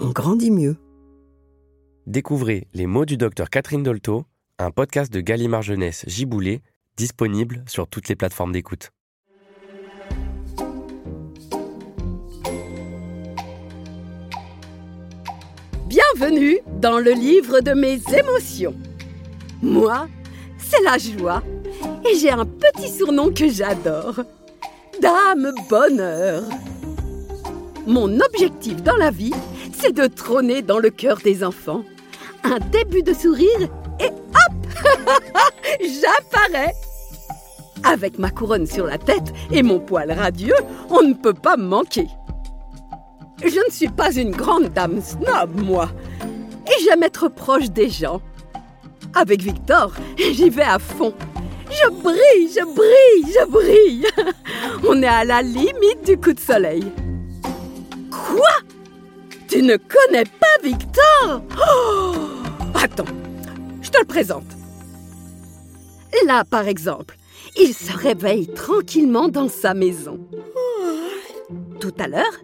on grandit mieux. Découvrez Les mots du docteur Catherine Dolto, un podcast de Gallimard Jeunesse Giboulé, disponible sur toutes les plateformes d'écoute. Bienvenue dans le livre de mes émotions. Moi, c'est la joie et j'ai un petit surnom que j'adore. Dame Bonheur. Mon objectif dans la vie, c'est de trôner dans le cœur des enfants. Un début de sourire et hop J'apparais Avec ma couronne sur la tête et mon poil radieux, on ne peut pas me manquer. Je ne suis pas une grande dame snob, moi. Et j'aime être proche des gens. Avec Victor, j'y vais à fond. Je brille, je brille, je brille. On est à la limite du coup de soleil. Tu ne connais pas Victor Oh Attends, je te le présente. Là, par exemple, il se réveille tranquillement dans sa maison. Tout à l'heure,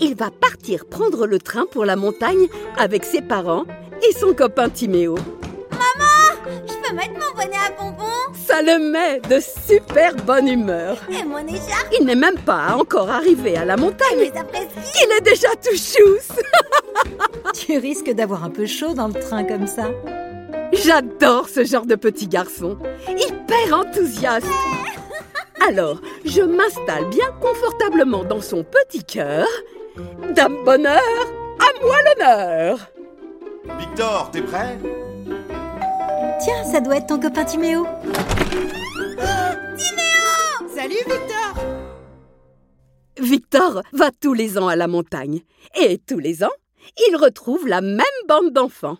il va partir prendre le train pour la montagne avec ses parents et son copain Timéo. Je peux mettre mon bonnet à bonbons Ça le met de super bonne humeur. et mon écharpe Il n'est même pas encore arrivé à la montagne. Mais après ski Il est déjà tout chousse. Tu risques d'avoir un peu chaud dans le train comme ça. J'adore ce genre de petit garçon. Hyper enthousiaste. Alors, je m'installe bien confortablement dans son petit cœur. Dame Bonheur, à moi l'honneur. Victor, t'es prêt? Tiens, ça doit être ton copain Timéo. Salut Victor Victor va tous les ans à la montagne. Et tous les ans, il retrouve la même bande d'enfants.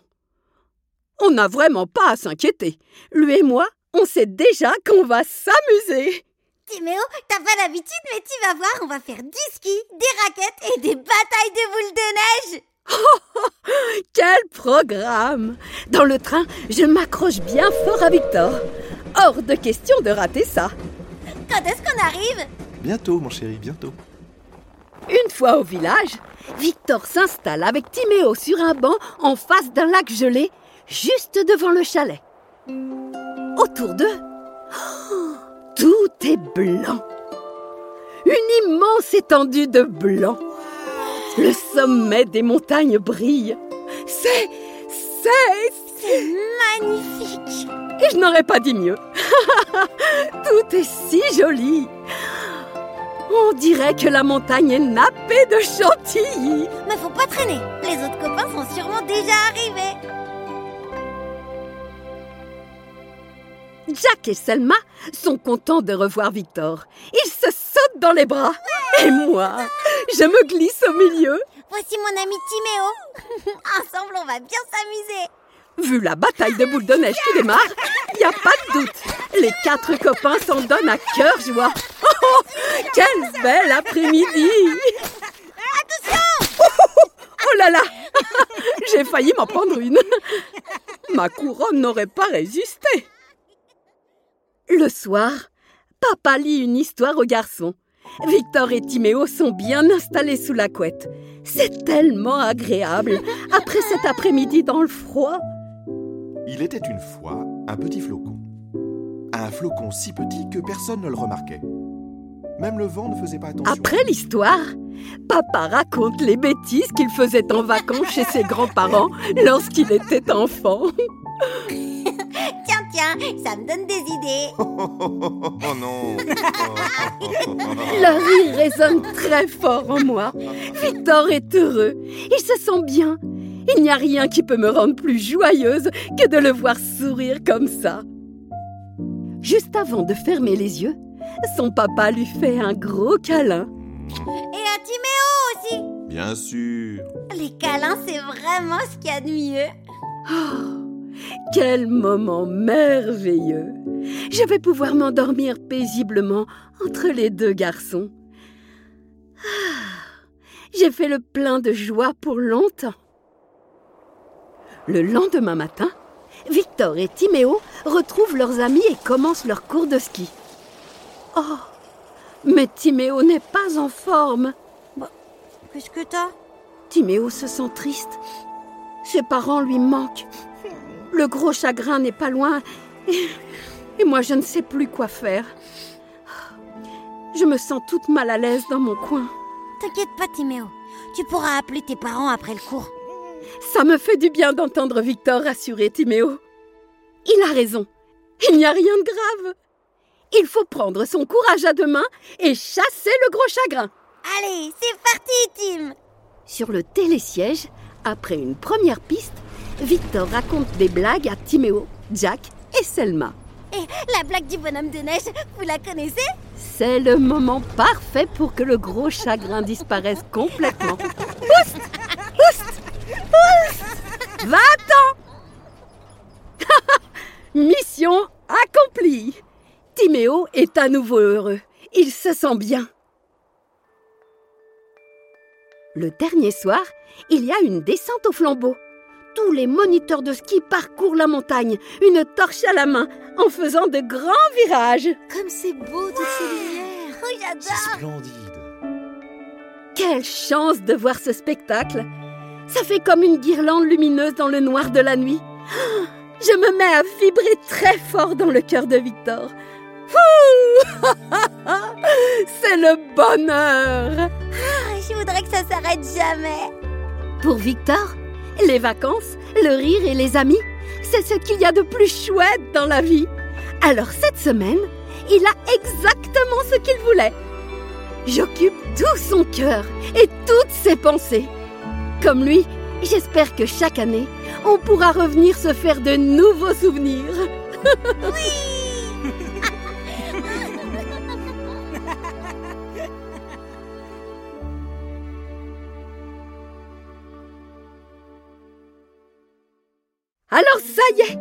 On n'a vraiment pas à s'inquiéter. Lui et moi, on sait déjà qu'on va s'amuser. Timéo, t'as pas l'habitude, mais tu vas voir, on va faire du ski, des raquettes et des batailles de boules de neige Quel programme Dans le train, je m'accroche bien fort à Victor. Hors de question de rater ça. Quand est-ce qu'on arrive? Bientôt, mon chéri, bientôt. Une fois au village, Victor s'installe avec Timéo sur un banc en face d'un lac gelé, juste devant le chalet. Autour d'eux, oh, tout est blanc. Une immense étendue de blanc. Le sommet des montagnes brille. C'est... c'est... C'est magnifique Et je n'aurais pas dit mieux. Tout est si joli. On dirait que la montagne est nappée de chantilly. Mais faut pas traîner, les autres copains sont sûrement déjà arrivés Jack et Selma sont contents de revoir Victor. Ils se sautent dans les bras. Et moi, je me glisse au milieu. Voici mon ami Timéo Ensemble, on va bien s'amuser Vu la bataille de boules de neige qui démarre, il n'y a pas de doute. Les quatre copains s'en donnent à cœur joie. Oh, quel bel après-midi Attention là là J'ai failli m'en prendre une. Ma couronne n'aurait pas résisté. Le soir, papa lit une histoire aux garçons. Victor et Timéo sont bien installés sous la couette. C'est tellement agréable après cet après-midi dans le froid. Il était une fois un petit flocon. Un flocon si petit que personne ne le remarquait. Même le vent ne faisait pas attention. Après l'histoire, papa raconte les bêtises qu'il faisait en vacances chez ses grands-parents lorsqu'il était enfant. Tiens, tiens, ça me donne des idées. oh non Le rire résonne très fort en moi. Victor est heureux. Il se sent bien. Il n'y a rien qui peut me rendre plus joyeuse que de le voir sourire comme ça. Juste avant de fermer les yeux, son papa lui fait un gros câlin. Et à Timéo aussi. Bien sûr. Les câlins, c'est vraiment ce qu'il y a de mieux. Oh, quel moment merveilleux. Je vais pouvoir m'endormir paisiblement entre les deux garçons. Ah, J'ai fait le plein de joie pour longtemps. Le lendemain matin, Victor et Timéo retrouvent leurs amis et commencent leur cours de ski. Oh, mais Timéo n'est pas en forme. Qu'est-ce que t'as? Timéo se sent triste. Ses parents lui manquent. Le gros chagrin n'est pas loin. Et, et moi, je ne sais plus quoi faire. Je me sens toute mal à l'aise dans mon coin. T'inquiète pas, Timéo. Tu pourras appeler tes parents après le cours. Ça me fait du bien d'entendre Victor rassurer Timéo. Il a raison. Il n'y a rien de grave. Il faut prendre son courage à deux mains et chasser le gros chagrin. Allez, c'est parti, Tim Sur le télésiège, après une première piste, Victor raconte des blagues à Timéo, Jack et Selma. Et la blague du bonhomme de neige, vous la connaissez? C'est le moment parfait pour que le gros chagrin disparaisse complètement. Oust Oust Oust Va-t'en Mission accomplie Timéo est à nouveau heureux. Il se sent bien. Le dernier soir, il y a une descente au flambeau. Tous les moniteurs de ski parcourent la montagne, une torche à la main, en faisant de grands virages. Comme c'est beau toutes ces lumières Oh, j'adore Splendide. Quelle chance de voir ce spectacle Ça fait comme une guirlande lumineuse dans le noir de la nuit. Ah, Je me mets à vibrer très fort dans le cœur de Victor. C'est le bonheur Ah, Je voudrais que ça s'arrête jamais. Pour Victor, les vacances, le rire et les amis, c'est ce qu'il y a de plus chouette dans la vie. Alors cette semaine, il a exactement ce qu'il voulait. J'occupe tout son cœur et toutes ses pensées. Comme lui, j'espère que chaque année, on pourra revenir se faire de nouveaux souvenirs. Alors ça y est,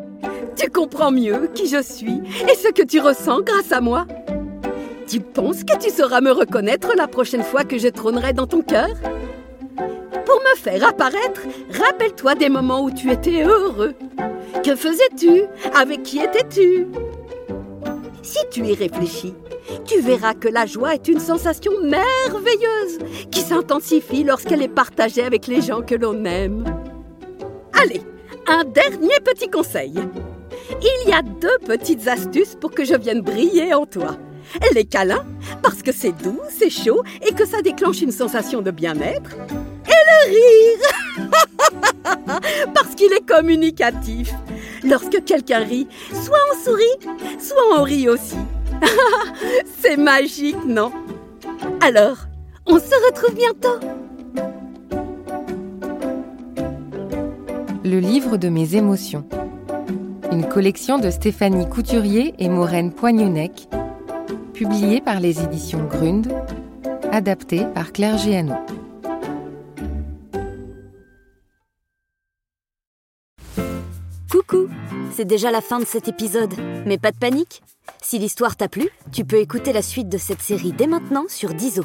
tu comprends mieux qui je suis et ce que tu ressens grâce à moi. Tu penses que tu sauras me reconnaître la prochaine fois que je trônerai dans ton cœur? Pour me faire apparaître, rappelle-toi des moments où tu étais heureux. Que faisais-tu? Avec qui étais-tu? Si tu y réfléchis, tu verras que la joie est une sensation merveilleuse qui s'intensifie lorsqu'elle est partagée avec les gens que l'on aime. Allez, un dernier petit conseil. Il y a deux petites astuces pour que je vienne briller en toi. Les câlins, parce que c'est doux, c'est chaud et que ça déclenche une sensation de bien-être. Et le rire, parce qu'il est communicatif. Lorsque quelqu'un rit, soit on sourit, soit on rit aussi. c'est magique, non? Alors, on se retrouve bientôt. Le livre de mes émotions. Une collection de Stéphanie Couturier et Maureen Poignonnec, publiée par les éditions Grund, adaptée par Claire Géano. Coucou C'est déjà la fin de cet épisode, mais pas de panique Si l'histoire t'a plu, tu peux écouter la suite de cette série dès maintenant sur Diso.